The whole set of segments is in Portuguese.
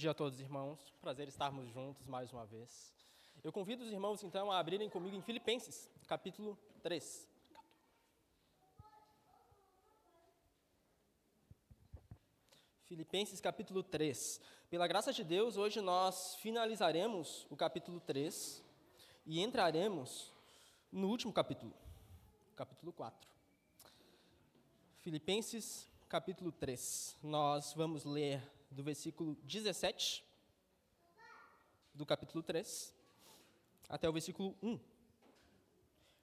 dia a todos, irmãos. Prazer estarmos juntos mais uma vez. Eu convido os irmãos, então, a abrirem comigo em Filipenses, capítulo 3. Filipenses, capítulo 3. Pela graça de Deus, hoje nós finalizaremos o capítulo 3 e entraremos no último capítulo, capítulo 4. Filipenses, capítulo 3. Nós vamos ler do versículo 17 do capítulo 3 até o versículo 1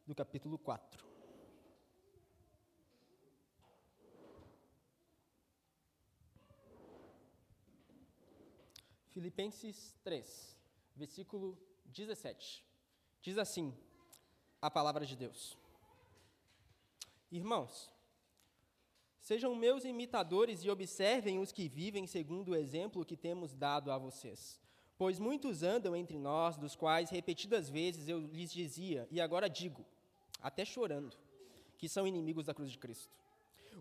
do capítulo 4. Filipenses 3, versículo 17. Diz assim a palavra de Deus: Irmãos, Sejam meus imitadores e observem os que vivem segundo o exemplo que temos dado a vocês. Pois muitos andam entre nós, dos quais repetidas vezes eu lhes dizia, e agora digo, até chorando, que são inimigos da cruz de Cristo.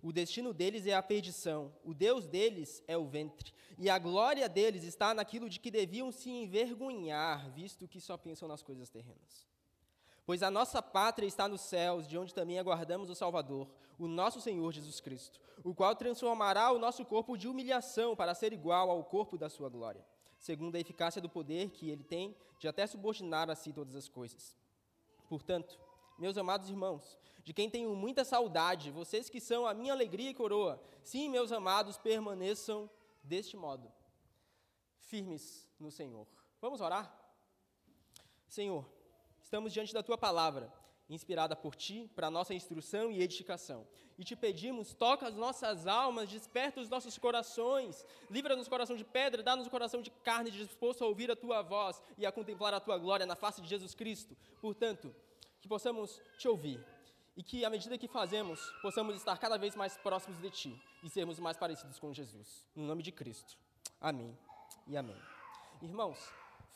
O destino deles é a perdição, o Deus deles é o ventre, e a glória deles está naquilo de que deviam se envergonhar, visto que só pensam nas coisas terrenas. Pois a nossa pátria está nos céus, de onde também aguardamos o Salvador, o nosso Senhor Jesus Cristo, o qual transformará o nosso corpo de humilhação para ser igual ao corpo da sua glória, segundo a eficácia do poder que ele tem de até subordinar a si todas as coisas. Portanto, meus amados irmãos, de quem tenho muita saudade, vocês que são a minha alegria e coroa, sim, meus amados, permaneçam deste modo, firmes no Senhor. Vamos orar? Senhor, Estamos diante da tua palavra, inspirada por ti, para nossa instrução e edificação. E te pedimos, toca as nossas almas, desperta os nossos corações, livra-nos coração de pedra, dá-nos o coração de carne, disposto a ouvir a tua voz e a contemplar a tua glória na face de Jesus Cristo. Portanto, que possamos te ouvir e que, à medida que fazemos, possamos estar cada vez mais próximos de ti e sermos mais parecidos com Jesus. No nome de Cristo. Amém e amém. Irmãos,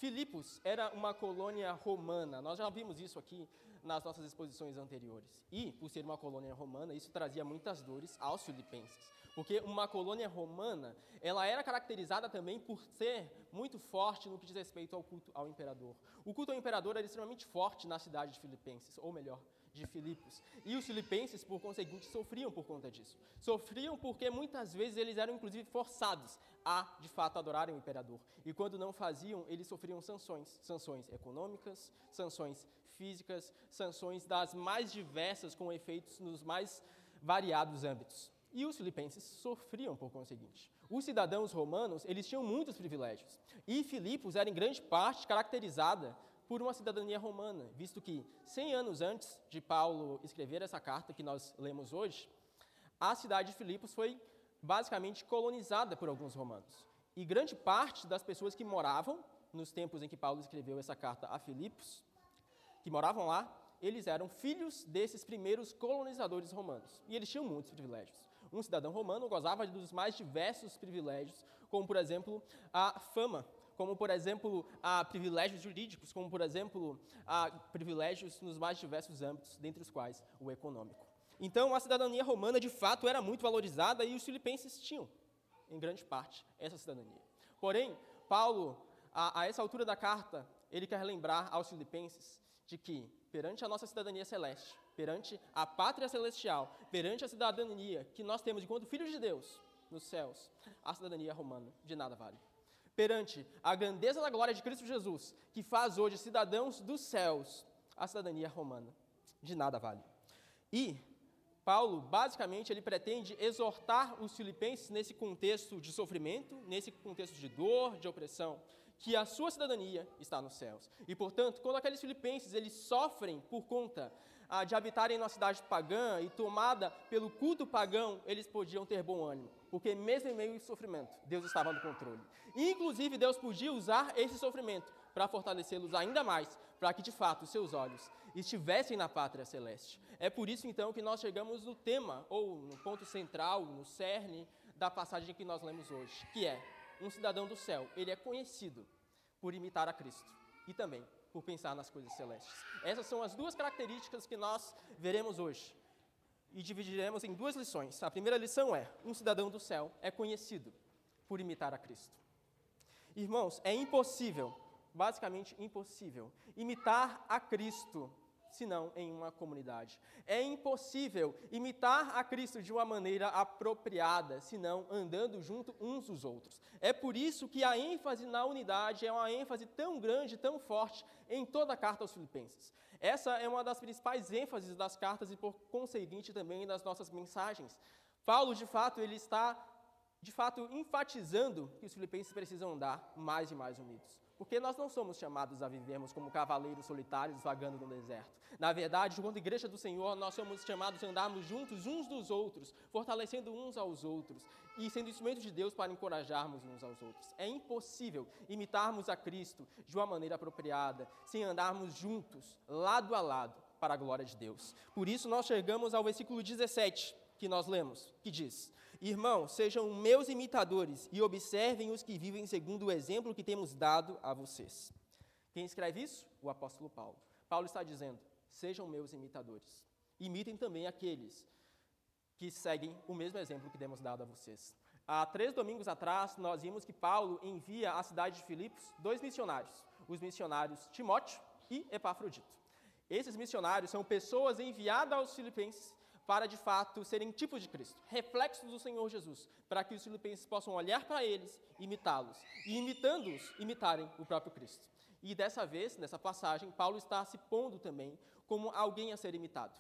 Filipos era uma colônia romana, nós já vimos isso aqui nas nossas exposições anteriores. E, por ser uma colônia romana, isso trazia muitas dores aos filipenses, porque uma colônia romana, ela era caracterizada também por ser muito forte no que diz respeito ao culto ao imperador. O culto ao imperador era extremamente forte na cidade de Filipenses, ou melhor, de Filipos. E os filipenses, por conseguinte, sofriam por conta disso. Sofriam porque muitas vezes eles eram inclusive forçados a, de fato, adorarem o imperador. E quando não faziam, eles sofriam sanções, sanções econômicas, sanções físicas, sanções das mais diversas com efeitos nos mais variados âmbitos. E os filipenses sofriam por conseguinte. Os cidadãos romanos, eles tinham muitos privilégios. E Filipos era em grande parte caracterizada por uma cidadania romana, visto que 100 anos antes de Paulo escrever essa carta que nós lemos hoje, a cidade de Filipos foi basicamente colonizada por alguns romanos. E grande parte das pessoas que moravam nos tempos em que Paulo escreveu essa carta a Filipos, que moravam lá, eles eram filhos desses primeiros colonizadores romanos. E eles tinham muitos privilégios. Um cidadão romano gozava dos mais diversos privilégios, como, por exemplo, a fama como, por exemplo, a privilégios jurídicos, como, por exemplo, a privilégios nos mais diversos âmbitos, dentre os quais o econômico. Então, a cidadania romana, de fato, era muito valorizada e os filipenses tinham, em grande parte, essa cidadania. Porém, Paulo, a, a essa altura da carta, ele quer lembrar aos filipenses de que, perante a nossa cidadania celeste, perante a pátria celestial, perante a cidadania que nós temos enquanto filhos de Deus nos céus, a cidadania romana de nada vale perante a grandeza da glória de Cristo Jesus, que faz hoje cidadãos dos céus a cidadania romana. De nada vale. E Paulo, basicamente, ele pretende exortar os filipenses nesse contexto de sofrimento, nesse contexto de dor, de opressão, que a sua cidadania está nos céus. E, portanto, quando aqueles filipenses eles sofrem por conta ah, de habitarem numa cidade pagã e tomada pelo culto pagão, eles podiam ter bom ânimo, porque mesmo em meio ao sofrimento, Deus estava no controle. E, inclusive, Deus podia usar esse sofrimento para fortalecê-los ainda mais, para que de fato seus olhos estivessem na pátria celeste. É por isso então que nós chegamos no tema, ou no ponto central, no cerne da passagem que nós lemos hoje, que é um cidadão do céu, ele é conhecido por imitar a Cristo e também por pensar nas coisas celestes. Essas são as duas características que nós veremos hoje e dividiremos em duas lições. A primeira lição é: um cidadão do céu é conhecido por imitar a Cristo. Irmãos, é impossível, basicamente impossível, imitar a Cristo senão em uma comunidade. É impossível imitar a Cristo de uma maneira apropriada, senão andando junto uns dos outros. É por isso que a ênfase na unidade é uma ênfase tão grande, tão forte em toda a carta aos Filipenses. Essa é uma das principais ênfases das cartas e, por conseguinte, também das nossas mensagens. Paulo, de fato, ele está, de fato, enfatizando que os filipenses precisam andar mais e mais unidos. Porque nós não somos chamados a vivermos como cavaleiros solitários vagando no deserto. Na verdade, enquanto igreja do Senhor, nós somos chamados a andarmos juntos uns dos outros, fortalecendo uns aos outros e sendo instrumentos de Deus para encorajarmos uns aos outros. É impossível imitarmos a Cristo de uma maneira apropriada sem andarmos juntos, lado a lado, para a glória de Deus. Por isso, nós chegamos ao versículo 17 que nós lemos, que diz: Irmãos, sejam meus imitadores e observem os que vivem segundo o exemplo que temos dado a vocês. Quem escreve isso? O apóstolo Paulo. Paulo está dizendo: sejam meus imitadores. Imitem também aqueles que seguem o mesmo exemplo que temos dado a vocês. Há três domingos atrás, nós vimos que Paulo envia à cidade de Filipos dois missionários, os missionários Timóteo e Epafrodito. Esses missionários são pessoas enviadas aos filipenses para de fato serem tipos de Cristo, reflexos do Senhor Jesus, para que os filipenses possam olhar para eles, imitá-los, e imitando-os, imitarem o próprio Cristo. E dessa vez, nessa passagem, Paulo está se pondo também como alguém a ser imitado,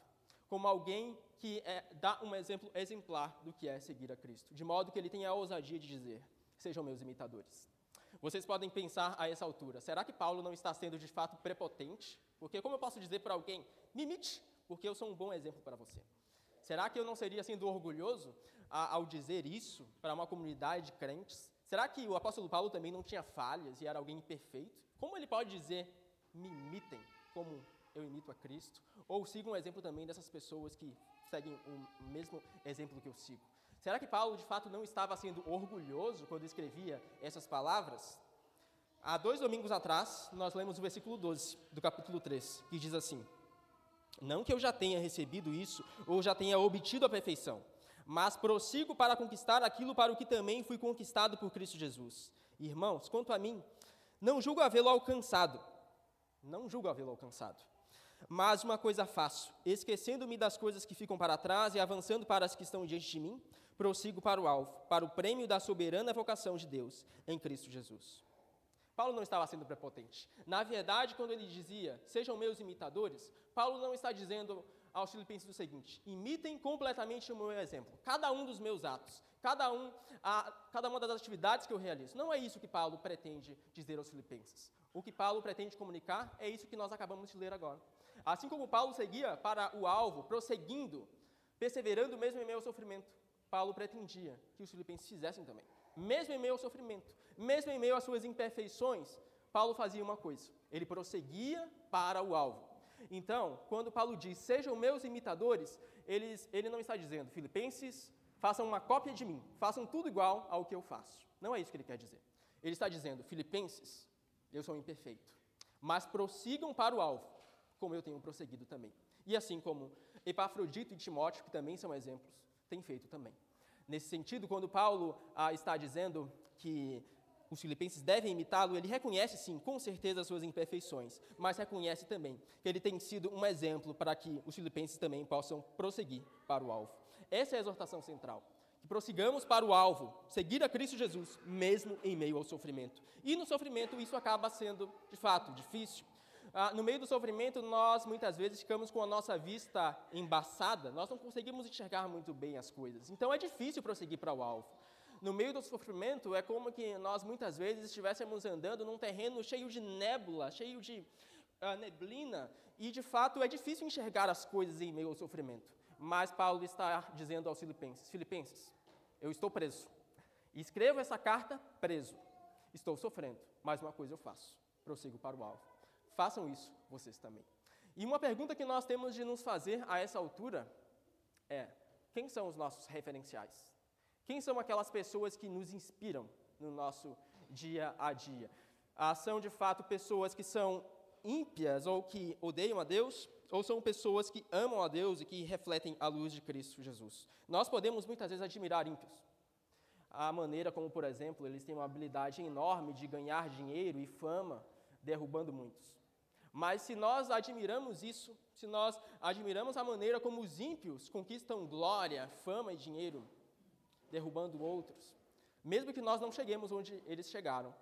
como alguém que é, dá um exemplo exemplar do que é seguir a Cristo, de modo que ele tenha a ousadia de dizer: sejam meus imitadores. Vocês podem pensar a essa altura: será que Paulo não está sendo de fato prepotente? Porque, como eu posso dizer para alguém, me imite, porque eu sou um bom exemplo para você? Será que eu não seria sendo orgulhoso ao dizer isso para uma comunidade de crentes? Será que o apóstolo Paulo também não tinha falhas e era alguém imperfeito? Como ele pode dizer, me imitem como eu imito a Cristo? Ou sigam um exemplo também dessas pessoas que seguem o mesmo exemplo que eu sigo? Será que Paulo de fato não estava sendo orgulhoso quando escrevia essas palavras? Há dois domingos atrás, nós lemos o versículo 12 do capítulo 3, que diz assim: não que eu já tenha recebido isso ou já tenha obtido a perfeição, mas prossigo para conquistar aquilo para o que também fui conquistado por Cristo Jesus. Irmãos, quanto a mim, não julgo havê-lo alcançado, não julgo havê-lo alcançado. Mas uma coisa faço, esquecendo-me das coisas que ficam para trás e avançando para as que estão diante de mim, prossigo para o alvo, para o prêmio da soberana vocação de Deus em Cristo Jesus. Paulo não estava sendo prepotente. Na verdade, quando ele dizia, sejam meus imitadores, Paulo não está dizendo aos filipenses o seguinte: imitem completamente o meu exemplo, cada um dos meus atos, cada, um, a, cada uma das atividades que eu realizo. Não é isso que Paulo pretende dizer aos filipenses. O que Paulo pretende comunicar é isso que nós acabamos de ler agora. Assim como Paulo seguia para o alvo, prosseguindo, perseverando mesmo em meio ao sofrimento, Paulo pretendia que os filipenses fizessem também mesmo em meio ao sofrimento, mesmo em meio às suas imperfeições, Paulo fazia uma coisa: ele prosseguia para o alvo. Então, quando Paulo diz, sejam meus imitadores, ele não está dizendo, Filipenses, façam uma cópia de mim, façam tudo igual ao que eu faço. Não é isso que ele quer dizer. Ele está dizendo, Filipenses, eu sou imperfeito, mas prossigam para o alvo, como eu tenho prosseguido também. E assim como Epafrodito e Timóteo, que também são exemplos, têm feito também. Nesse sentido, quando Paulo ah, está dizendo que os filipenses devem imitá-lo, ele reconhece sim, com certeza, as suas imperfeições, mas reconhece também que ele tem sido um exemplo para que os filipenses também possam prosseguir para o alvo. Essa é a exortação central. Que prossigamos para o alvo, seguir a Cristo Jesus, mesmo em meio ao sofrimento. E no sofrimento isso acaba sendo, de fato, difícil, ah, no meio do sofrimento, nós muitas vezes ficamos com a nossa vista embaçada, nós não conseguimos enxergar muito bem as coisas. Então é difícil prosseguir para o alvo. No meio do sofrimento, é como que nós muitas vezes estivéssemos andando num terreno cheio de nébula, cheio de uh, neblina, e de fato é difícil enxergar as coisas em meio ao sofrimento. Mas Paulo está dizendo aos Filipenses: Filipenses, eu estou preso. Escrevo essa carta preso. Estou sofrendo, mas uma coisa eu faço: prossigo para o alvo. Façam isso vocês também. E uma pergunta que nós temos de nos fazer a essa altura é: quem são os nossos referenciais? Quem são aquelas pessoas que nos inspiram no nosso dia a dia? Ah, são de fato pessoas que são ímpias ou que odeiam a Deus? Ou são pessoas que amam a Deus e que refletem a luz de Cristo Jesus? Nós podemos muitas vezes admirar ímpios. a maneira como, por exemplo, eles têm uma habilidade enorme de ganhar dinheiro e fama, derrubando muitos. Mas se nós admiramos isso, se nós admiramos a maneira como os ímpios conquistam glória, fama e dinheiro, derrubando outros, mesmo que nós não cheguemos onde eles chegaram,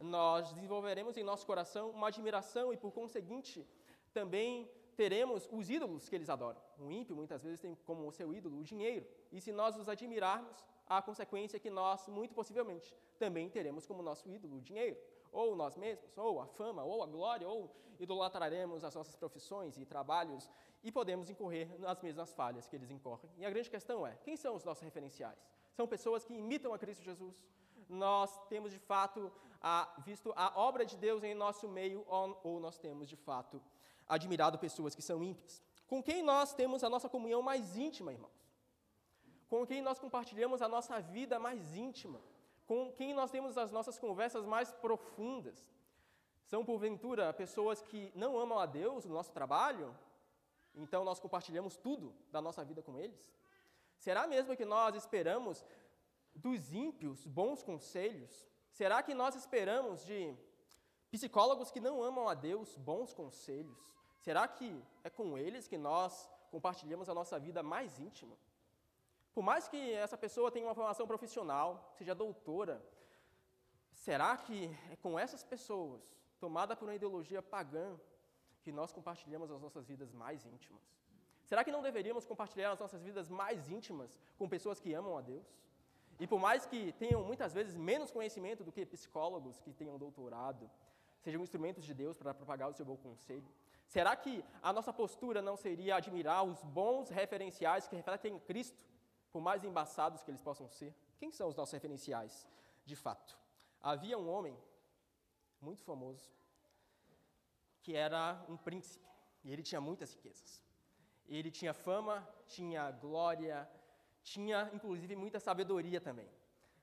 nós desenvolveremos em nosso coração uma admiração e, por conseguinte, também teremos os ídolos que eles adoram. O ímpio muitas vezes tem como seu ídolo o dinheiro. E se nós os admirarmos, a consequência é que nós, muito possivelmente, também teremos como nosso ídolo o dinheiro, ou nós mesmos, ou a fama, ou a glória, ou idolatraremos as nossas profissões e trabalhos e podemos incorrer nas mesmas falhas que eles incorrem. E a grande questão é: quem são os nossos referenciais? São pessoas que imitam a Cristo Jesus? Nós temos de fato a, visto a obra de Deus em nosso meio, ou, nós temos de fato admirado pessoas que são ímpias? Com quem nós temos a nossa comunhão mais íntima, irmãos? com quem nós compartilhamos a nossa vida mais íntima, com quem nós temos as nossas conversas mais profundas. São, porventura, pessoas que não amam a Deus no nosso trabalho? Então nós compartilhamos tudo da nossa vida com eles? Será mesmo que nós esperamos dos ímpios bons conselhos? Será que nós esperamos de psicólogos que não amam a Deus bons conselhos? Será que é com eles que nós compartilhamos a nossa vida mais íntima? Por mais que essa pessoa tenha uma formação profissional, seja doutora, será que é com essas pessoas, tomada por uma ideologia pagã, que nós compartilhamos as nossas vidas mais íntimas? Será que não deveríamos compartilhar as nossas vidas mais íntimas com pessoas que amam a Deus? E por mais que tenham muitas vezes menos conhecimento do que psicólogos que tenham doutorado, sejam instrumentos de Deus para propagar o seu bom conselho, será que a nossa postura não seria admirar os bons referenciais que refletem Cristo por mais embaçados que eles possam ser, quem são os nossos referenciais, de fato? Havia um homem muito famoso que era um príncipe e ele tinha muitas riquezas. Ele tinha fama, tinha glória, tinha inclusive muita sabedoria também.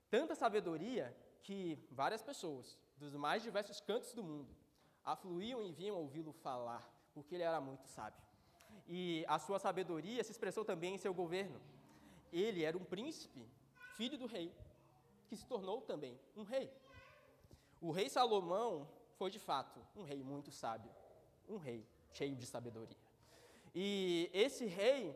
Tanta sabedoria que várias pessoas dos mais diversos cantos do mundo afluíam e vinham ouvi-lo falar, porque ele era muito sábio. E a sua sabedoria se expressou também em seu governo. Ele era um príncipe, filho do rei, que se tornou também um rei. O rei Salomão foi, de fato, um rei muito sábio, um rei cheio de sabedoria. E esse rei,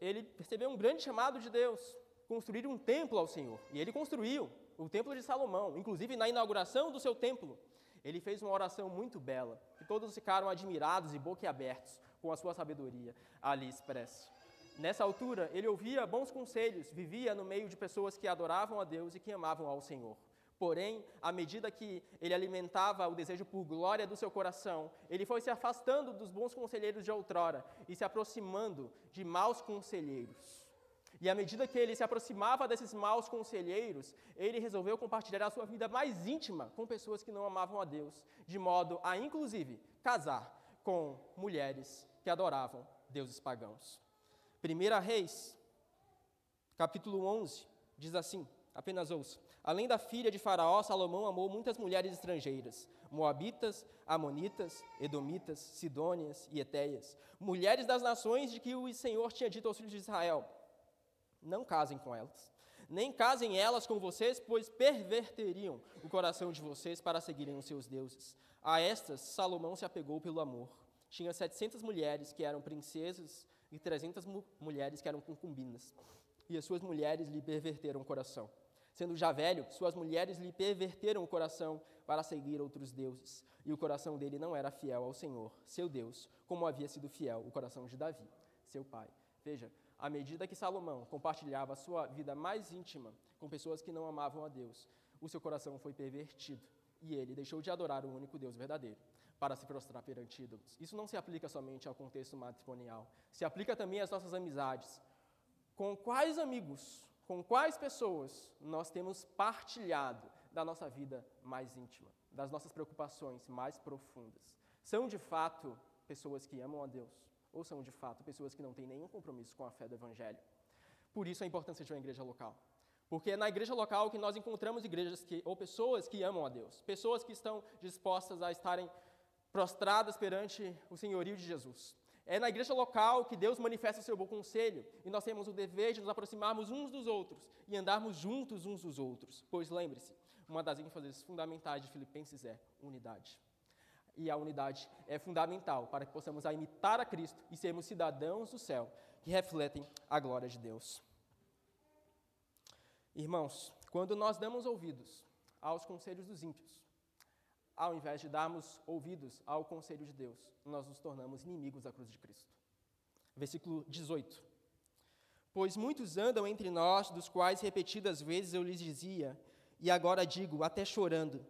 ele recebeu um grande chamado de Deus, construir um templo ao Senhor. E ele construiu o templo de Salomão, inclusive na inauguração do seu templo. Ele fez uma oração muito bela, e todos ficaram admirados e boquiabertos com a sua sabedoria ali expressa. Nessa altura, ele ouvia bons conselhos, vivia no meio de pessoas que adoravam a Deus e que amavam ao Senhor. Porém, à medida que ele alimentava o desejo por glória do seu coração, ele foi se afastando dos bons conselheiros de outrora e se aproximando de maus conselheiros. E à medida que ele se aproximava desses maus conselheiros, ele resolveu compartilhar a sua vida mais íntima com pessoas que não amavam a Deus, de modo a, inclusive, casar com mulheres que adoravam deuses pagãos. 1 Reis, capítulo 11, diz assim: apenas ouça. Além da filha de Faraó, Salomão amou muitas mulheres estrangeiras, moabitas, amonitas, edomitas, sidônias e etéias, mulheres das nações de que o Senhor tinha dito aos filhos de Israel: Não casem com elas, nem casem elas com vocês, pois perverteriam o coração de vocês para seguirem os seus deuses. A estas Salomão se apegou pelo amor. Tinha setecentas mulheres que eram princesas e 300 mu mulheres que eram concubinas. E as suas mulheres lhe perverteram o coração. Sendo já velho, suas mulheres lhe perverteram o coração para seguir outros deuses. E o coração dele não era fiel ao Senhor, seu Deus, como havia sido fiel o coração de Davi, seu pai. Veja, à medida que Salomão compartilhava a sua vida mais íntima com pessoas que não amavam a Deus, o seu coração foi pervertido e ele deixou de adorar o único Deus verdadeiro para se prostrar perante ídolos. Isso não se aplica somente ao contexto matrimonial, se aplica também às nossas amizades. Com quais amigos, com quais pessoas nós temos partilhado da nossa vida mais íntima, das nossas preocupações mais profundas? São de fato pessoas que amam a Deus ou são de fato pessoas que não têm nenhum compromisso com a fé do Evangelho? Por isso a importância de uma igreja local. Porque é na igreja local que nós encontramos igrejas que, ou pessoas que amam a Deus, pessoas que estão dispostas a estarem prostradas perante o senhorio de Jesus. É na igreja local que Deus manifesta o seu bom conselho e nós temos o dever de nos aproximarmos uns dos outros e andarmos juntos uns dos outros. Pois lembre-se, uma das ênfases fundamentais de Filipenses é unidade. E a unidade é fundamental para que possamos imitar a Cristo e sermos cidadãos do céu que refletem a glória de Deus. Irmãos, quando nós damos ouvidos aos conselhos dos ímpios, ao invés de darmos ouvidos ao conselho de Deus, nós nos tornamos inimigos da cruz de Cristo. Versículo 18. Pois muitos andam entre nós, dos quais repetidas vezes eu lhes dizia, e agora digo, até chorando,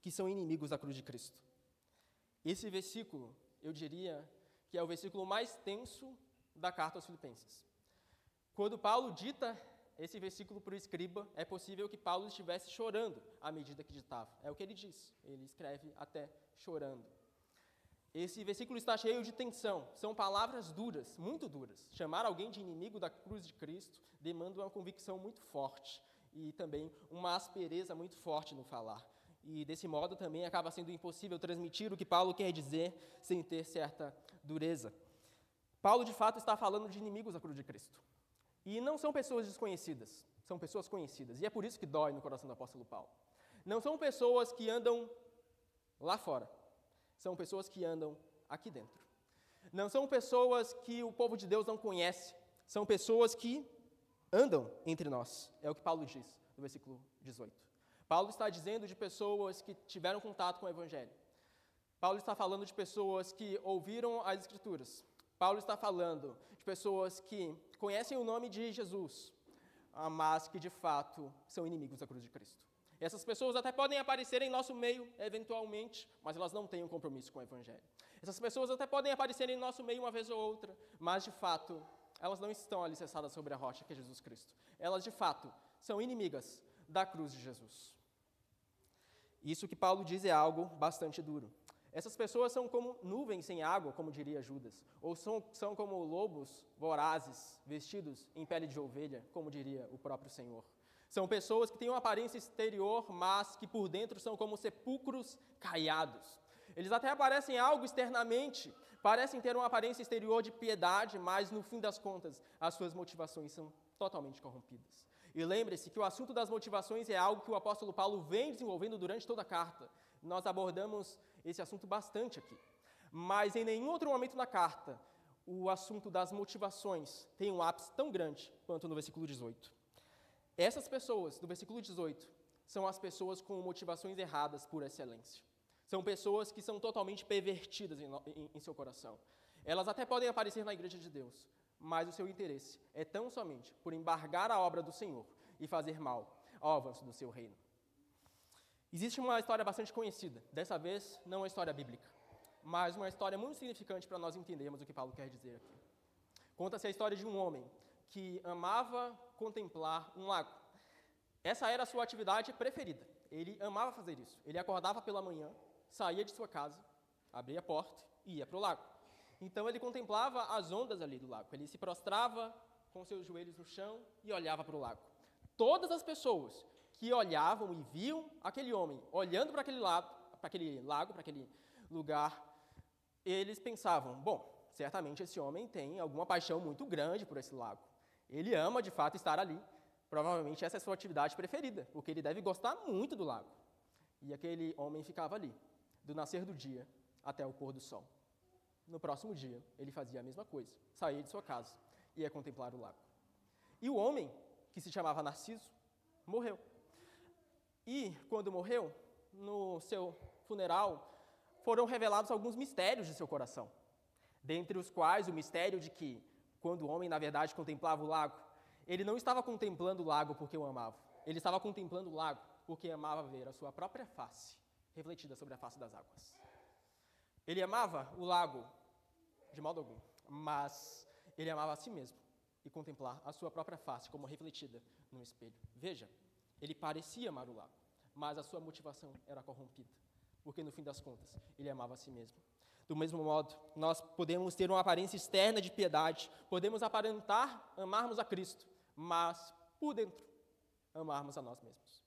que são inimigos da cruz de Cristo. Esse versículo, eu diria que é o versículo mais tenso da carta aos Filipenses. Quando Paulo dita esse versículo para o escriba, é possível que Paulo estivesse chorando à medida que ditava. É o que ele diz. Ele escreve até chorando. Esse versículo está cheio de tensão. São palavras duras, muito duras. Chamar alguém de inimigo da cruz de Cristo demanda uma convicção muito forte e também uma aspereza muito forte no falar. E desse modo também acaba sendo impossível transmitir o que Paulo quer dizer sem ter certa dureza. Paulo, de fato, está falando de inimigos da cruz de Cristo. E não são pessoas desconhecidas, são pessoas conhecidas. E é por isso que dói no coração do apóstolo Paulo. Não são pessoas que andam lá fora, são pessoas que andam aqui dentro. Não são pessoas que o povo de Deus não conhece, são pessoas que andam entre nós. É o que Paulo diz no versículo 18. Paulo está dizendo de pessoas que tiveram contato com o Evangelho. Paulo está falando de pessoas que ouviram as Escrituras, Paulo está falando de pessoas que conhecem o nome de Jesus, mas que de fato são inimigos da cruz de Cristo. Essas pessoas até podem aparecer em nosso meio, eventualmente, mas elas não têm um compromisso com o Evangelho. Essas pessoas até podem aparecer em nosso meio uma vez ou outra, mas de fato, elas não estão alicerçadas sobre a rocha que é Jesus Cristo. Elas de fato são inimigas da cruz de Jesus. Isso que Paulo diz é algo bastante duro. Essas pessoas são como nuvens sem água, como diria Judas, ou são, são como lobos vorazes, vestidos em pele de ovelha, como diria o próprio Senhor. São pessoas que têm uma aparência exterior, mas que por dentro são como sepulcros caiados. Eles até aparecem algo externamente, parecem ter uma aparência exterior de piedade, mas no fim das contas, as suas motivações são totalmente corrompidas. E lembre-se que o assunto das motivações é algo que o apóstolo Paulo vem desenvolvendo durante toda a carta. Nós abordamos esse assunto bastante aqui. Mas em nenhum outro momento na carta o assunto das motivações tem um ápice tão grande quanto no versículo 18. Essas pessoas, do versículo 18, são as pessoas com motivações erradas por excelência. São pessoas que são totalmente pervertidas em, em, em seu coração. Elas até podem aparecer na igreja de Deus, mas o seu interesse é tão somente por embargar a obra do Senhor e fazer mal ao avanço do seu reino. Existe uma história bastante conhecida, dessa vez não uma história bíblica, mas uma história muito significante para nós entendermos o que Paulo quer dizer aqui. Conta-se a história de um homem que amava contemplar um lago. Essa era a sua atividade preferida. Ele amava fazer isso. Ele acordava pela manhã, saía de sua casa, abria a porta e ia para o lago. Então ele contemplava as ondas ali do lago. Ele se prostrava com seus joelhos no chão e olhava para o lago. Todas as pessoas que olhavam e viam aquele homem olhando para aquele lago, para aquele lago, para aquele lugar, eles pensavam: bom, certamente esse homem tem alguma paixão muito grande por esse lago. Ele ama de fato estar ali. Provavelmente essa é a sua atividade preferida, porque ele deve gostar muito do lago. E aquele homem ficava ali, do nascer do dia até o pôr do sol. No próximo dia, ele fazia a mesma coisa, saía de sua casa e ia contemplar o lago. E o homem, que se chamava Narciso, morreu. E, quando morreu, no seu funeral, foram revelados alguns mistérios de seu coração. Dentre os quais o mistério de que, quando o homem, na verdade, contemplava o lago, ele não estava contemplando o lago porque o amava. Ele estava contemplando o lago porque amava ver a sua própria face refletida sobre a face das águas. Ele amava o lago de modo algum, mas ele amava a si mesmo e contemplar a sua própria face como refletida no espelho. Veja, ele parecia amar o lago, mas a sua motivação era corrompida, porque no fim das contas ele amava a si mesmo. Do mesmo modo, nós podemos ter uma aparência externa de piedade, podemos aparentar amarmos a Cristo, mas por dentro amarmos a nós mesmos.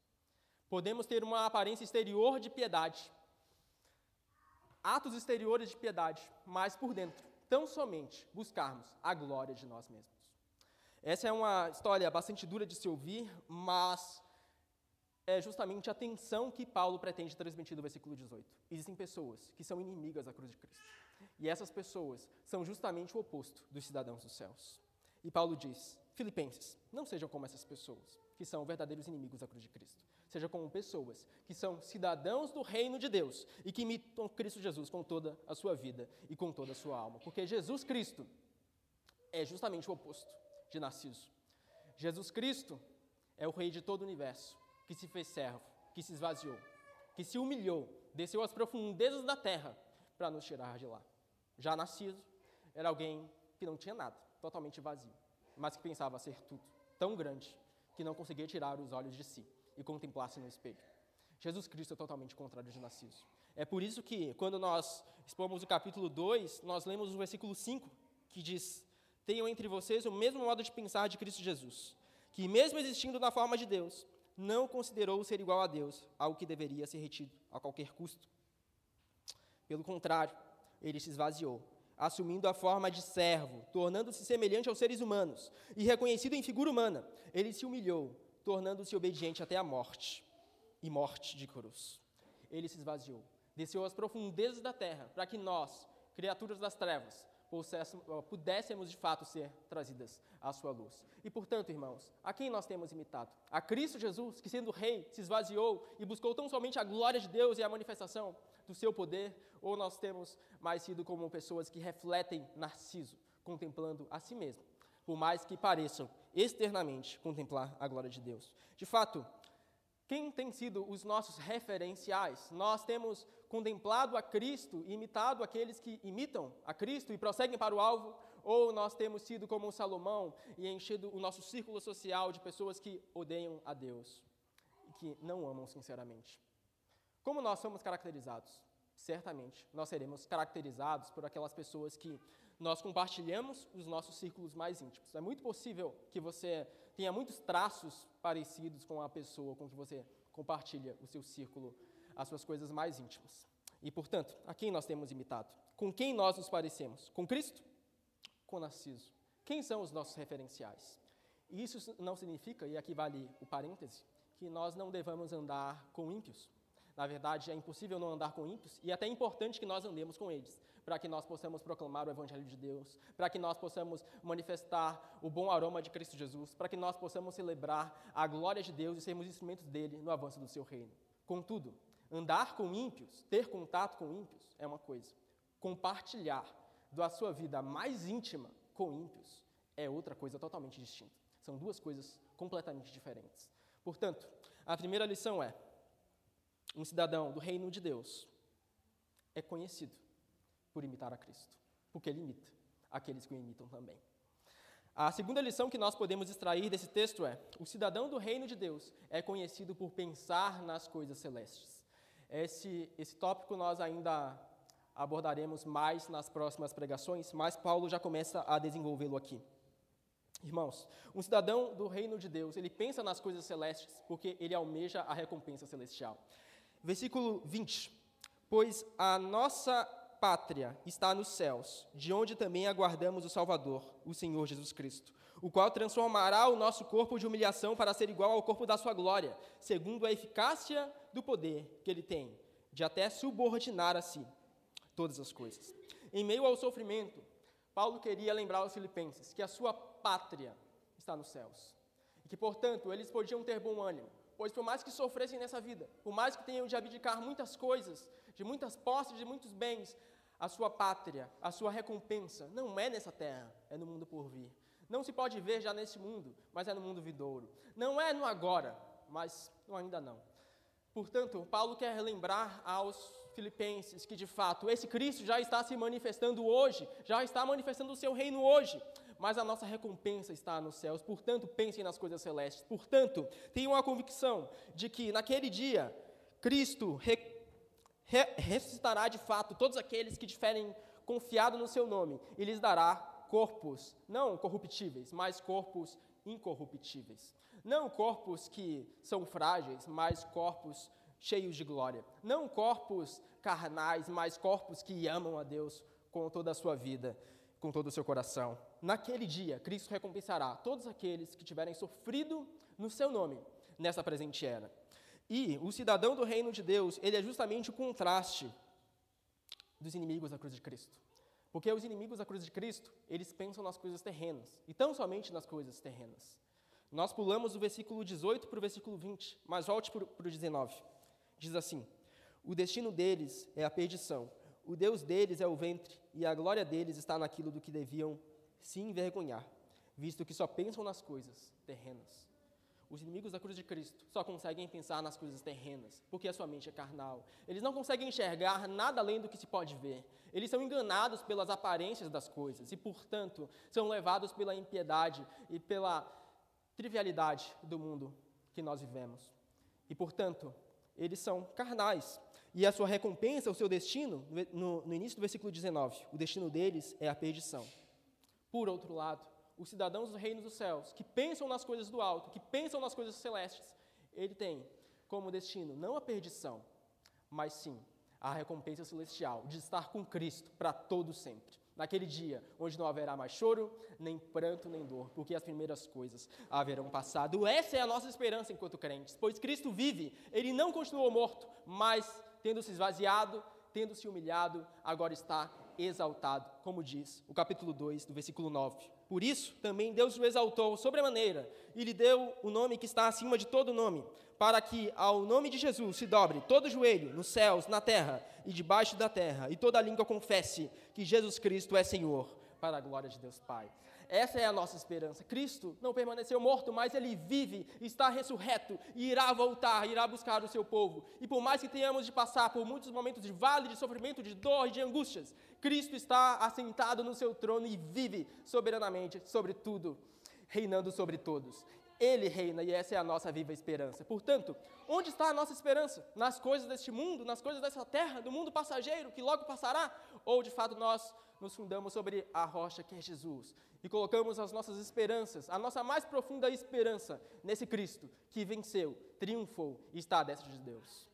Podemos ter uma aparência exterior de piedade, atos exteriores de piedade, mas por dentro tão somente buscarmos a glória de nós mesmos. Essa é uma história bastante dura de se ouvir, mas é justamente a tensão que Paulo pretende transmitir do versículo 18. Existem pessoas que são inimigas da cruz de Cristo. E essas pessoas são justamente o oposto dos cidadãos dos céus. E Paulo diz: Filipenses, não sejam como essas pessoas, que são verdadeiros inimigos da cruz de Cristo. Sejam como pessoas que são cidadãos do reino de Deus e que imitam Cristo Jesus com toda a sua vida e com toda a sua alma. Porque Jesus Cristo é justamente o oposto de Narciso. Jesus Cristo é o Rei de todo o universo, que se fez servo, que se esvaziou, que se humilhou, desceu às profundezas da terra para nos tirar de lá. Já Narciso era alguém que não tinha nada, totalmente vazio, mas que pensava ser tudo, tão grande que não conseguia tirar os olhos de si e contemplar-se no espelho. Jesus Cristo é totalmente contrário de Narciso. É por isso que, quando nós expomos o capítulo 2, nós lemos o versículo 5, que diz: tenham entre vocês o mesmo modo de pensar de Cristo Jesus, que, mesmo existindo na forma de Deus, não considerou ser igual a Deus, algo que deveria ser retido a qualquer custo. Pelo contrário, ele se esvaziou, assumindo a forma de servo, tornando-se semelhante aos seres humanos, e reconhecido em figura humana, ele se humilhou, tornando-se obediente até a morte e morte de cruz. Ele se esvaziou, desceu às profundezas da terra, para que nós, criaturas das trevas, pudéssemos de fato ser trazidas à sua luz. E portanto, irmãos, a quem nós temos imitado? A Cristo Jesus, que sendo rei, se esvaziou e buscou tão somente a glória de Deus e a manifestação do seu poder, ou nós temos mais sido como pessoas que refletem Narciso, contemplando a si mesmo, por mais que pareçam externamente contemplar a glória de Deus. De fato, quem tem sido os nossos referenciais? Nós temos contemplado a Cristo imitado aqueles que imitam a Cristo e prosseguem para o alvo, ou nós temos sido como Salomão e enchido o nosso círculo social de pessoas que odeiam a Deus e que não amam sinceramente? Como nós somos caracterizados? Certamente, nós seremos caracterizados por aquelas pessoas que nós compartilhamos os nossos círculos mais íntimos. É muito possível que você tenha muitos traços parecidos com a pessoa com que você compartilha o seu círculo as suas coisas mais íntimas. E, portanto, a quem nós temos imitado? Com quem nós nos parecemos? Com Cristo? Com Narciso? Quem são os nossos referenciais? E isso não significa, e aqui vale o parêntese, que nós não devamos andar com ímpios. Na verdade, é impossível não andar com ímpios, e é até importante que nós andemos com eles, para que nós possamos proclamar o Evangelho de Deus, para que nós possamos manifestar o bom aroma de Cristo Jesus, para que nós possamos celebrar a glória de Deus e sermos instrumentos dele no avanço do seu reino. Contudo, Andar com ímpios, ter contato com ímpios é uma coisa. Compartilhar da sua vida mais íntima com ímpios é outra coisa totalmente distinta. São duas coisas completamente diferentes. Portanto, a primeira lição é: um cidadão do reino de Deus é conhecido por imitar a Cristo, porque ele imita aqueles que o imitam também. A segunda lição que nós podemos extrair desse texto é: o cidadão do reino de Deus é conhecido por pensar nas coisas celestes. Esse, esse tópico nós ainda abordaremos mais nas próximas pregações, mas Paulo já começa a desenvolvê-lo aqui. Irmãos, um cidadão do reino de Deus, ele pensa nas coisas celestes porque ele almeja a recompensa celestial. Versículo 20. Pois a nossa pátria está nos céus, de onde também aguardamos o Salvador, o Senhor Jesus Cristo, o qual transformará o nosso corpo de humilhação para ser igual ao corpo da sua glória, segundo a eficácia do poder que ele tem, de até subordinar a si todas as coisas. Em meio ao sofrimento, Paulo queria lembrar aos filipenses que a sua pátria está nos céus, e que, portanto, eles podiam ter bom ânimo, pois por mais que sofressem nessa vida, por mais que tenham de abdicar muitas coisas, de muitas posses, de muitos bens, a sua pátria, a sua recompensa não é nessa terra, é no mundo por vir. Não se pode ver já nesse mundo, mas é no mundo vidouro. Não é no agora, mas no ainda não. Portanto, Paulo quer lembrar aos filipenses que, de fato, esse Cristo já está se manifestando hoje, já está manifestando o seu reino hoje, mas a nossa recompensa está nos céus. Portanto, pensem nas coisas celestes. Portanto, tenham a convicção de que naquele dia, Cristo ressuscitará de fato todos aqueles que tiverem confiado no seu nome e lhes dará corpos não corruptíveis, mas corpos incorruptíveis. Não corpos que são frágeis, mas corpos cheios de glória. Não corpos carnais, mas corpos que amam a Deus com toda a sua vida. com todo o seu coração. Naquele dia, Cristo recompensará todos aqueles que tiverem sofrido no seu nome nessa presente era. E o cidadão do reino de Deus, ele é justamente o contraste dos inimigos da cruz de Cristo. Porque os inimigos da cruz de Cristo, eles pensam nas coisas terrenas, e tão somente nas coisas terrenas. Nós pulamos do versículo 18 para o versículo 20, mas volte para o 19. Diz assim: O destino deles é a perdição, o Deus deles é o ventre, e a glória deles está naquilo do que deviam se envergonhar, visto que só pensam nas coisas terrenas. Os inimigos da cruz de Cristo só conseguem pensar nas coisas terrenas, porque a sua mente é carnal. Eles não conseguem enxergar nada além do que se pode ver. Eles são enganados pelas aparências das coisas e, portanto, são levados pela impiedade e pela trivialidade do mundo que nós vivemos. E, portanto, eles são carnais. E a sua recompensa, o seu destino, no, no início do versículo 19, o destino deles é a perdição. Por outro lado, os cidadãos do reino dos céus, que pensam nas coisas do alto, que pensam nas coisas celestes, ele tem como destino não a perdição, mas sim a recompensa celestial de estar com Cristo para todo sempre. Naquele dia onde não haverá mais choro, nem pranto, nem dor, porque as primeiras coisas haverão passado. Essa é a nossa esperança enquanto crentes, pois Cristo vive, ele não continuou morto, mas tendo se esvaziado, tendo se humilhado, agora está exaltado, como diz o capítulo 2, do versículo 9. Por isso, também Deus o exaltou sobremaneira e lhe deu o nome que está acima de todo nome, para que ao nome de Jesus se dobre todo joelho, nos céus, na terra e debaixo da terra, e toda língua confesse que Jesus Cristo é Senhor, para a glória de Deus Pai. Essa é a nossa esperança. Cristo não permaneceu morto, mas ele vive, está ressurreto e irá voltar, irá buscar o seu povo. E por mais que tenhamos de passar por muitos momentos de vale, de sofrimento, de dor e de angústias, Cristo está assentado no seu trono e vive soberanamente sobre tudo, reinando sobre todos. Ele reina e essa é a nossa viva esperança. Portanto, onde está a nossa esperança? Nas coisas deste mundo, nas coisas dessa terra, do mundo passageiro que logo passará? Ou de fato nós nos fundamos sobre a rocha que é Jesus e colocamos as nossas esperanças, a nossa mais profunda esperança nesse Cristo que venceu, triunfou e está à destra de Deus.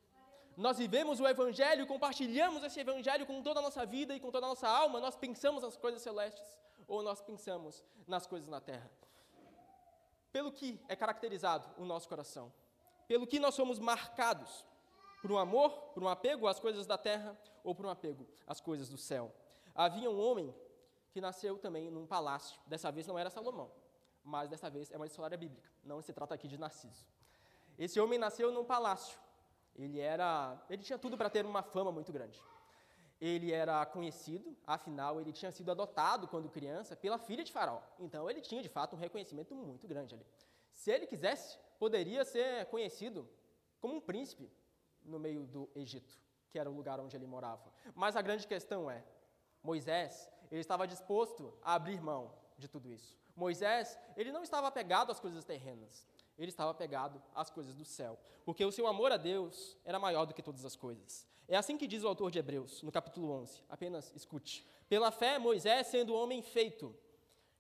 Nós vivemos o Evangelho, compartilhamos esse Evangelho com toda a nossa vida e com toda a nossa alma, nós pensamos nas coisas celestes ou nós pensamos nas coisas na terra. Pelo que é caracterizado o nosso coração, pelo que nós somos marcados, por um amor, por um apego às coisas da terra ou por um apego às coisas do céu. Havia um homem que nasceu também num palácio. Dessa vez não era Salomão, mas dessa vez é uma história bíblica. Não se trata aqui de Narciso. Esse homem nasceu num palácio. Ele era, ele tinha tudo para ter uma fama muito grande. Ele era conhecido, afinal ele tinha sido adotado quando criança pela filha de Faraó. Então ele tinha de fato um reconhecimento muito grande ali. Se ele quisesse, poderia ser conhecido como um príncipe no meio do Egito, que era o lugar onde ele morava. Mas a grande questão é, Moisés ele estava disposto a abrir mão de tudo isso. Moisés, ele não estava apegado às coisas terrenas, ele estava apegado às coisas do céu, porque o seu amor a Deus era maior do que todas as coisas. É assim que diz o autor de Hebreus, no capítulo 11. Apenas escute. Pela fé, Moisés, sendo homem feito,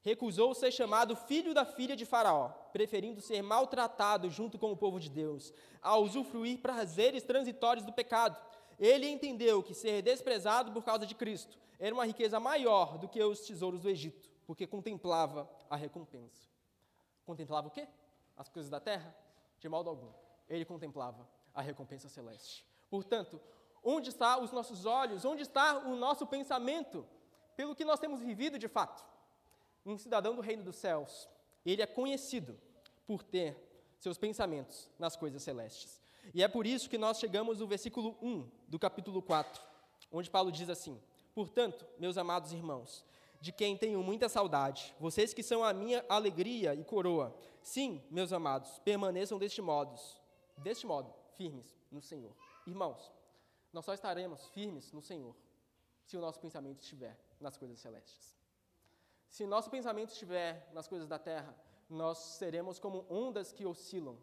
recusou ser chamado filho da filha de Faraó, preferindo ser maltratado junto com o povo de Deus, a usufruir prazeres transitórios do pecado. Ele entendeu que ser desprezado por causa de Cristo era uma riqueza maior do que os tesouros do Egito, porque contemplava a recompensa. Contemplava o quê? As coisas da terra? De modo algum. Ele contemplava a recompensa celeste. Portanto, onde estão os nossos olhos? Onde está o nosso pensamento? Pelo que nós temos vivido de fato. Um cidadão do reino dos céus, ele é conhecido por ter seus pensamentos nas coisas celestes. E é por isso que nós chegamos no versículo 1 do capítulo 4, onde Paulo diz assim: Portanto, meus amados irmãos, de quem tenho muita saudade, vocês que são a minha alegria e coroa, sim, meus amados, permaneçam deste modo, deste modo, firmes no Senhor. Irmãos, nós só estaremos firmes no Senhor se o nosso pensamento estiver nas coisas celestes. Se nosso pensamento estiver nas coisas da terra, nós seremos como ondas que oscilam,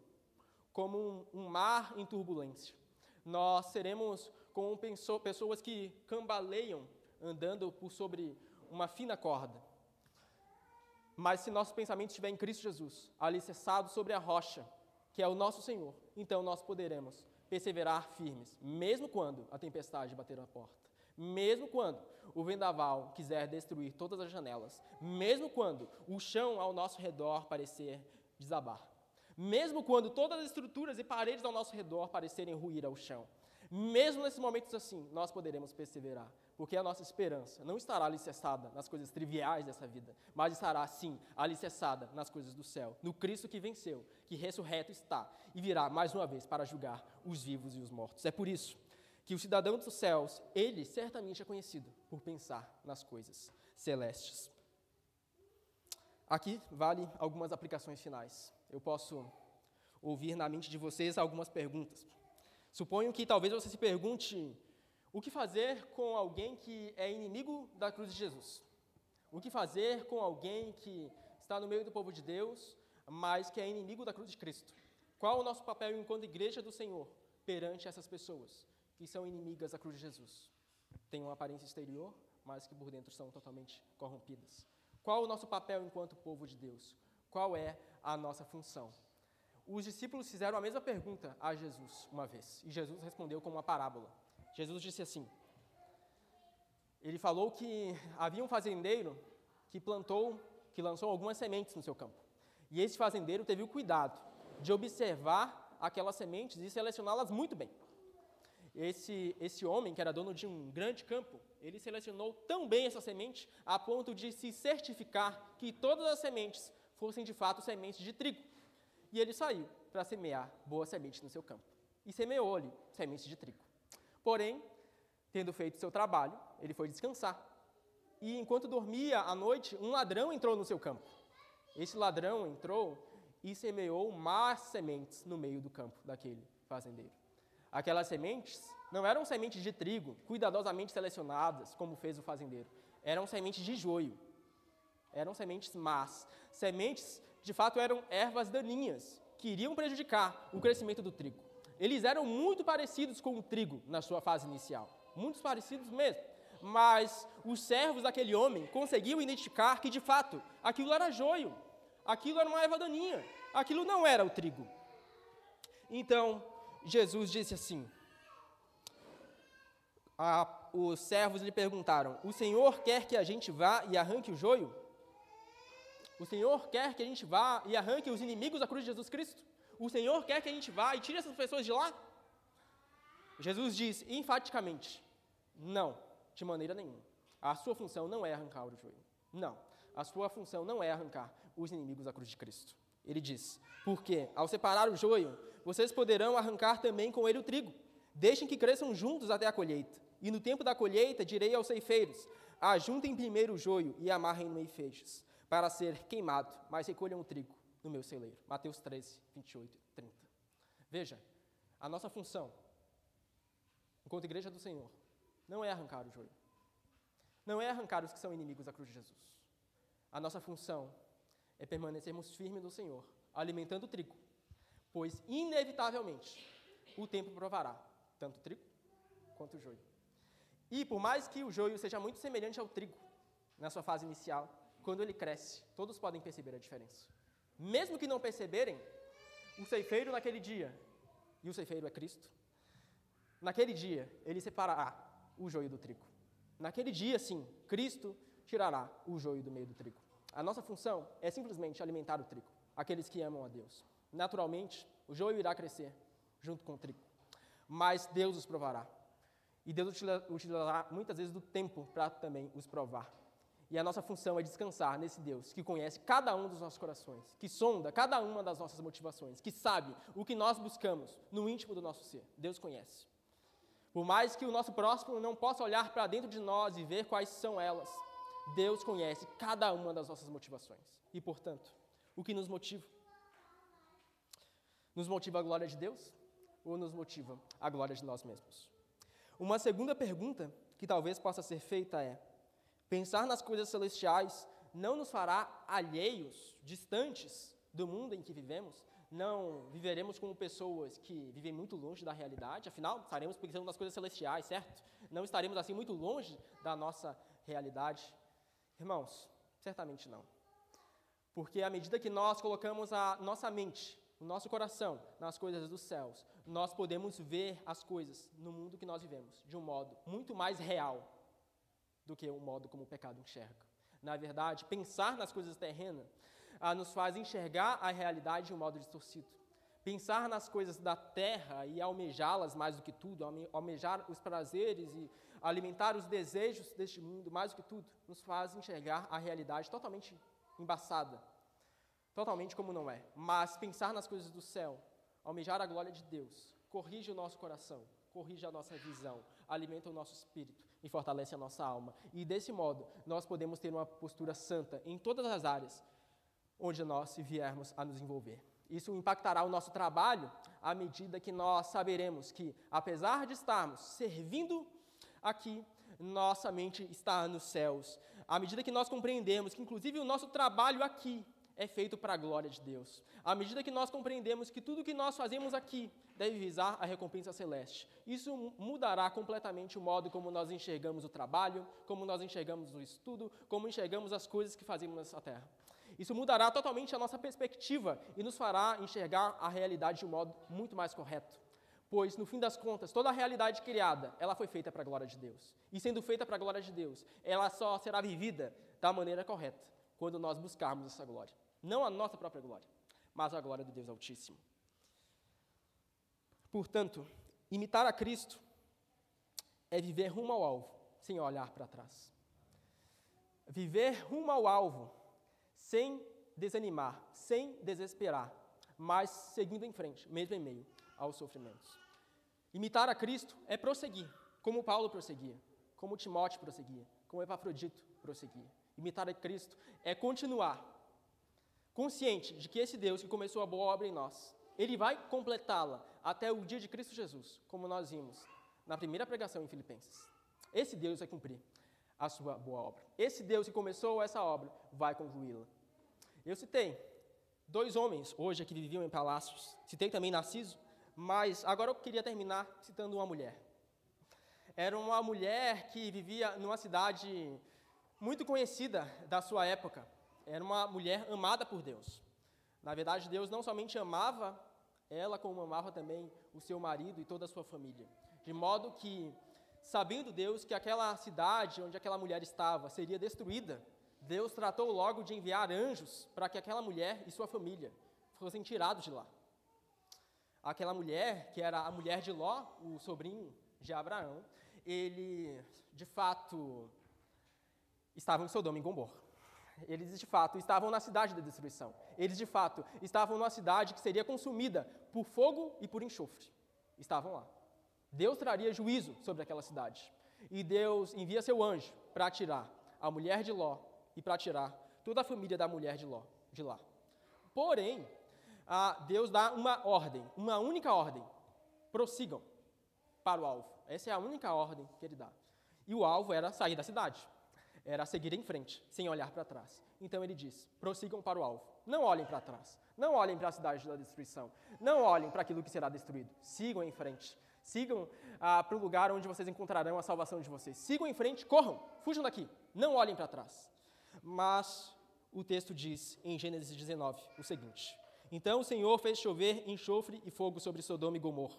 como um, um mar em turbulência. Nós seremos como pessoas que cambaleiam andando por sobre uma fina corda. Mas se nosso pensamento estiver em Cristo Jesus, alicerçado sobre a rocha, que é o nosso Senhor, então nós poderemos perseverar firmes, mesmo quando a tempestade bater na porta, Mesmo quando o vendaval quiser destruir todas as janelas, mesmo quando o chão ao nosso redor parecer desabar, mesmo quando todas as estruturas e paredes ao nosso redor parecerem ruir ao chão, mesmo nesses momentos assim, nós poderemos perseverar, porque a nossa esperança não estará alicerçada nas coisas triviais dessa vida, mas estará, sim, alicerçada nas coisas do céu, no Cristo que venceu, que ressurreto está e virá mais uma vez para julgar os vivos e os mortos. É por isso que o cidadão dos céus, ele certamente é conhecido por pensar nas coisas celestes. Aqui vale algumas aplicações finais. Eu posso ouvir na mente de vocês algumas perguntas. Suponho que talvez você se pergunte o que fazer com alguém que é inimigo da cruz de Jesus? O que fazer com alguém que está no meio do povo de Deus, mas que é inimigo da cruz de Cristo? Qual o nosso papel enquanto igreja do Senhor perante essas pessoas? que são inimigas da cruz de Jesus. Têm uma aparência exterior, mas que por dentro são totalmente corrompidas. Qual o nosso papel enquanto povo de Deus? Qual é a nossa função? Os discípulos fizeram a mesma pergunta a Jesus uma vez, e Jesus respondeu com uma parábola. Jesus disse assim: Ele falou que havia um fazendeiro que plantou, que lançou algumas sementes no seu campo. E esse fazendeiro teve o cuidado de observar aquelas sementes e selecioná-las muito bem esse, esse homem, que era dono de um grande campo, ele selecionou tão bem essa semente a ponto de se certificar que todas as sementes fossem de fato sementes de trigo. E ele saiu para semear boa semente no seu campo. E semeou-lhe sementes de trigo. Porém, tendo feito seu trabalho, ele foi descansar. E enquanto dormia à noite, um ladrão entrou no seu campo. Esse ladrão entrou e semeou más sementes no meio do campo daquele fazendeiro. Aquelas sementes não eram sementes de trigo, cuidadosamente selecionadas, como fez o fazendeiro. Eram sementes de joio. Eram sementes más. Sementes, de fato, eram ervas daninhas, que iriam prejudicar o crescimento do trigo. Eles eram muito parecidos com o trigo na sua fase inicial. Muitos parecidos mesmo. Mas os servos daquele homem conseguiam identificar que, de fato, aquilo era joio. Aquilo era uma erva daninha. Aquilo não era o trigo. Então, Jesus disse assim: a, os servos lhe perguntaram: O Senhor quer que a gente vá e arranque o joio? O Senhor quer que a gente vá e arranque os inimigos da cruz de Jesus Cristo? O Senhor quer que a gente vá e tire essas pessoas de lá? Jesus diz enfaticamente: Não, de maneira nenhuma. A sua função não é arrancar o joio. Não. A sua função não é arrancar os inimigos da cruz de Cristo. Ele diz: Porque ao separar o joio, vocês poderão arrancar também com ele o trigo. Deixem que cresçam juntos até a colheita. E no tempo da colheita direi aos ceifeiros: Ajuntem primeiro o joio e amarrem-no em feixes, para ser queimado, mas recolham o trigo no meu celeiro. Mateus 13, 28 e 30. Veja, a nossa função, enquanto igreja do Senhor, não é arrancar o joio. Não é arrancar os que são inimigos da cruz de Jesus. A nossa função é permanecermos firmes no Senhor, alimentando o trigo, pois, inevitavelmente, o tempo provará tanto o trigo quanto o joio. E, por mais que o joio seja muito semelhante ao trigo na sua fase inicial, quando ele cresce, todos podem perceber a diferença. Mesmo que não perceberem, o ceifeiro naquele dia, e o ceifeiro é Cristo, naquele dia ele separará o joio do trigo. Naquele dia, sim, Cristo tirará o joio do meio do trigo. A nossa função é simplesmente alimentar o trigo, aqueles que amam a Deus naturalmente, o joio irá crescer junto com o trigo. Mas Deus os provará. E Deus utilizará muitas vezes do tempo para também os provar. E a nossa função é descansar nesse Deus que conhece cada um dos nossos corações, que sonda cada uma das nossas motivações, que sabe o que nós buscamos no íntimo do nosso ser. Deus conhece. Por mais que o nosso próximo não possa olhar para dentro de nós e ver quais são elas, Deus conhece cada uma das nossas motivações. E, portanto, o que nos motiva nos motiva a glória de Deus ou nos motiva a glória de nós mesmos? Uma segunda pergunta que talvez possa ser feita é: pensar nas coisas celestiais não nos fará alheios, distantes do mundo em que vivemos? Não viveremos como pessoas que vivem muito longe da realidade, afinal, estaremos pensando nas coisas celestiais, certo? Não estaremos assim muito longe da nossa realidade? Irmãos, certamente não. Porque à medida que nós colocamos a nossa mente no nosso coração, nas coisas dos céus, nós podemos ver as coisas no mundo que nós vivemos de um modo muito mais real do que o modo como o pecado enxerga. Na verdade, pensar nas coisas terrenas ah, nos faz enxergar a realidade de um modo distorcido. Pensar nas coisas da terra e almejá-las mais do que tudo, almejar os prazeres e alimentar os desejos deste mundo mais do que tudo, nos faz enxergar a realidade totalmente embaçada, totalmente como não é. Mas pensar nas coisas do céu, almejar a glória de Deus, corrige o nosso coração, corrige a nossa visão, alimenta o nosso espírito e fortalece a nossa alma. E desse modo, nós podemos ter uma postura santa em todas as áreas onde nós viermos a nos envolver. Isso impactará o nosso trabalho à medida que nós saberemos que, apesar de estarmos servindo aqui, nossa mente está nos céus. À medida que nós compreendemos que, inclusive, o nosso trabalho aqui é feito para a glória de Deus. À medida que nós compreendemos que tudo que nós fazemos aqui deve visar a recompensa celeste, isso mudará completamente o modo como nós enxergamos o trabalho, como nós enxergamos o estudo, como enxergamos as coisas que fazemos nessa terra. Isso mudará totalmente a nossa perspectiva e nos fará enxergar a realidade de um modo muito mais correto. Pois, no fim das contas, toda a realidade criada, ela foi feita para a glória de Deus. E sendo feita para a glória de Deus, ela só será vivida da maneira correta, quando nós buscarmos essa glória. Não a nossa própria glória, mas a glória do Deus Altíssimo. Portanto, imitar a Cristo é viver rumo ao alvo, sem olhar para trás. Viver rumo ao alvo sem desanimar, sem desesperar, mas seguindo em frente, mesmo em meio aos sofrimentos. Imitar a Cristo é prosseguir, como Paulo prosseguia, como Timóteo prosseguia, como Epafrodito prosseguia. Imitar a Cristo é continuar, consciente de que esse Deus que começou a boa obra em nós, ele vai completá-la até o dia de Cristo Jesus, como nós vimos na primeira pregação em Filipenses. Esse Deus vai cumprir a sua boa obra. Esse Deus que começou essa obra vai concluí-la. Eu citei dois homens hoje que viviam em palácios, citei também Narciso, mas agora eu queria terminar citando uma mulher. Era uma mulher que vivia numa cidade muito conhecida da sua época. Era uma mulher amada por Deus. Na verdade, Deus não somente amava ela, como amava também o seu marido e toda a sua família. De modo que, sabendo Deus que aquela cidade onde aquela mulher estava seria destruída, Deus tratou logo de enviar anjos para que aquela mulher e sua família fossem tirados de lá. Aquela mulher, que era a mulher de Ló, o sobrinho de Abraão, ele, de fato, estavam em Sodoma e Gomorra. Eles, de fato, estavam na cidade da destruição. Eles, de fato, estavam numa cidade que seria consumida por fogo e por enxofre. Estavam lá. Deus traria juízo sobre aquela cidade. E Deus envia seu anjo para tirar a mulher de Ló e para tirar toda a família da mulher de, Ló, de lá. Porém, Deus dá uma ordem, uma única ordem: prossigam para o alvo. Essa é a única ordem que ele dá. E o alvo era sair da cidade, era seguir em frente, sem olhar para trás. Então ele diz: prossigam para o alvo. Não olhem para trás. Não olhem para a cidade da destruição. Não olhem para aquilo que será destruído. Sigam em frente. Sigam ah, para o lugar onde vocês encontrarão a salvação de vocês. Sigam em frente, corram, fujam daqui. Não olhem para trás. Mas o texto diz em Gênesis 19 o seguinte: Então o Senhor fez chover enxofre e fogo sobre Sodoma e Gomorra.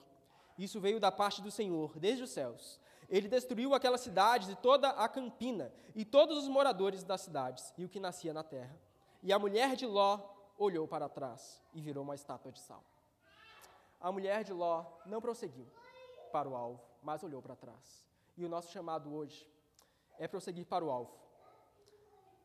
Isso veio da parte do Senhor, desde os céus. Ele destruiu aquelas cidades e toda a campina, e todos os moradores das cidades, e o que nascia na terra. E a mulher de Ló olhou para trás e virou uma estátua de sal. A mulher de Ló não prosseguiu para o alvo, mas olhou para trás. E o nosso chamado hoje é prosseguir para o alvo,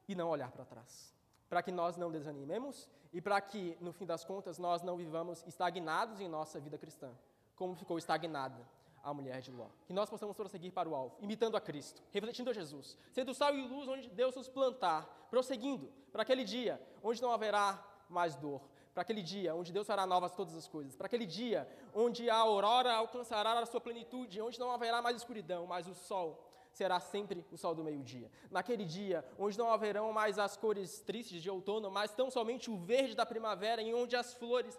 e não olhar para trás. Para que nós não desanimemos e para que, no fim das contas, nós não vivamos estagnados em nossa vida cristã, como ficou estagnada a mulher de Ló. Que nós possamos prosseguir para o alvo, imitando a Cristo, refletindo a Jesus, sendo sal e luz onde Deus nos plantar, prosseguindo para aquele dia onde não haverá mais dor, para aquele dia onde Deus fará novas todas as coisas, para aquele dia onde a aurora alcançará a sua plenitude, onde não haverá mais escuridão, mas o sol será sempre o sol do meio-dia. Naquele dia, onde não haverão mais as cores tristes de outono, mas tão somente o verde da primavera, em onde as flores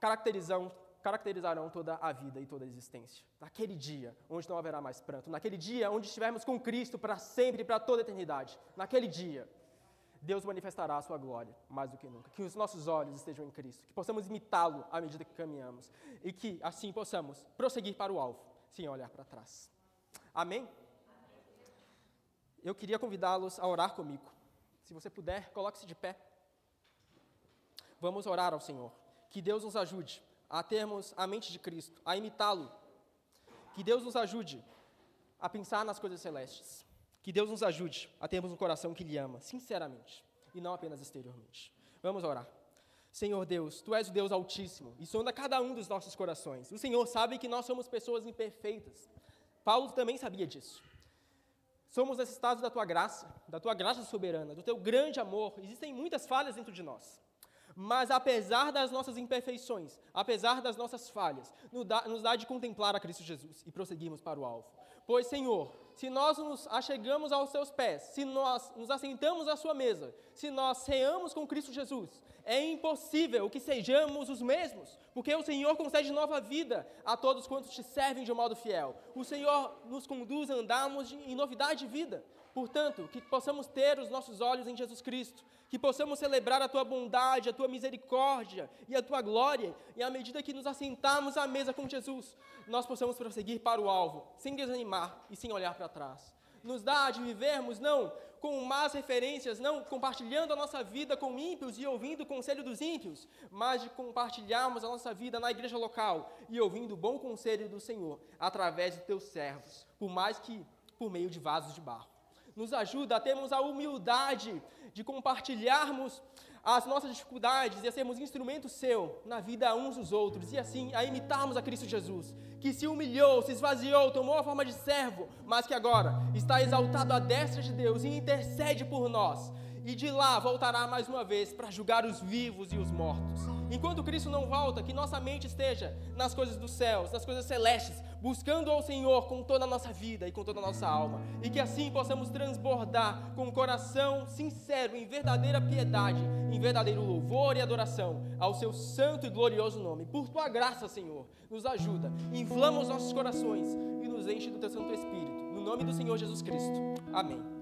caracterizam, caracterizarão toda a vida e toda a existência. Naquele dia, onde não haverá mais pranto. Naquele dia, onde estivermos com Cristo para sempre, para toda a eternidade. Naquele dia, Deus manifestará a sua glória mais do que nunca. Que os nossos olhos estejam em Cristo, que possamos imitá-lo à medida que caminhamos e que assim possamos prosseguir para o alvo, sem olhar para trás. Amém? Eu queria convidá-los a orar comigo. Se você puder, coloque-se de pé. Vamos orar ao Senhor. Que Deus nos ajude a termos a mente de Cristo, a imitá-lo. Que Deus nos ajude a pensar nas coisas celestes. Que Deus nos ajude a termos um coração que lhe ama, sinceramente, e não apenas exteriormente. Vamos orar. Senhor Deus, Tu és o Deus Altíssimo e sonda cada um dos nossos corações. O Senhor sabe que nós somos pessoas imperfeitas. Paulo também sabia disso. Somos necessitados da Tua graça, da Tua graça soberana, do Teu grande amor. Existem muitas falhas dentro de nós. Mas apesar das nossas imperfeições, apesar das nossas falhas, nos dá, de contemplar a Cristo Jesus e prosseguirmos para o alvo. Pois, Senhor, se nós nos achegamos aos seus pés, se nós nos assentamos à sua mesa, se nós ceamos com Cristo Jesus, é impossível que sejamos os mesmos, porque o Senhor concede nova vida a todos quantos te servem de um modo fiel. O Senhor nos conduz a andarmos em novidade de vida. Portanto, que possamos ter os nossos olhos em Jesus Cristo, que possamos celebrar a tua bondade, a tua misericórdia e a tua glória, e à medida que nos assentarmos à mesa com Jesus, nós possamos prosseguir para o alvo, sem desanimar e sem olhar para trás. Nos dá de vivermos não com más referências, não compartilhando a nossa vida com ímpios e ouvindo o conselho dos ímpios, mas de compartilharmos a nossa vida na igreja local e ouvindo o bom conselho do Senhor através de teus servos, por mais que por meio de vasos de barro nos ajuda a termos a humildade de compartilharmos as nossas dificuldades e a sermos instrumento seu na vida uns dos outros e assim a imitarmos a Cristo Jesus, que se humilhou, se esvaziou, tomou a forma de servo, mas que agora está exaltado à destra de Deus e intercede por nós. E de lá voltará mais uma vez para julgar os vivos e os mortos. Enquanto Cristo não volta, que nossa mente esteja nas coisas dos céus, nas coisas celestes, buscando ao Senhor com toda a nossa vida e com toda a nossa alma, e que assim possamos transbordar com um coração sincero, em verdadeira piedade, em verdadeiro louvor e adoração ao Seu santo e glorioso nome. Por Tua graça, Senhor, nos ajuda, inflama os nossos corações e nos enche do Teu Santo Espírito. No nome do Senhor Jesus Cristo. Amém.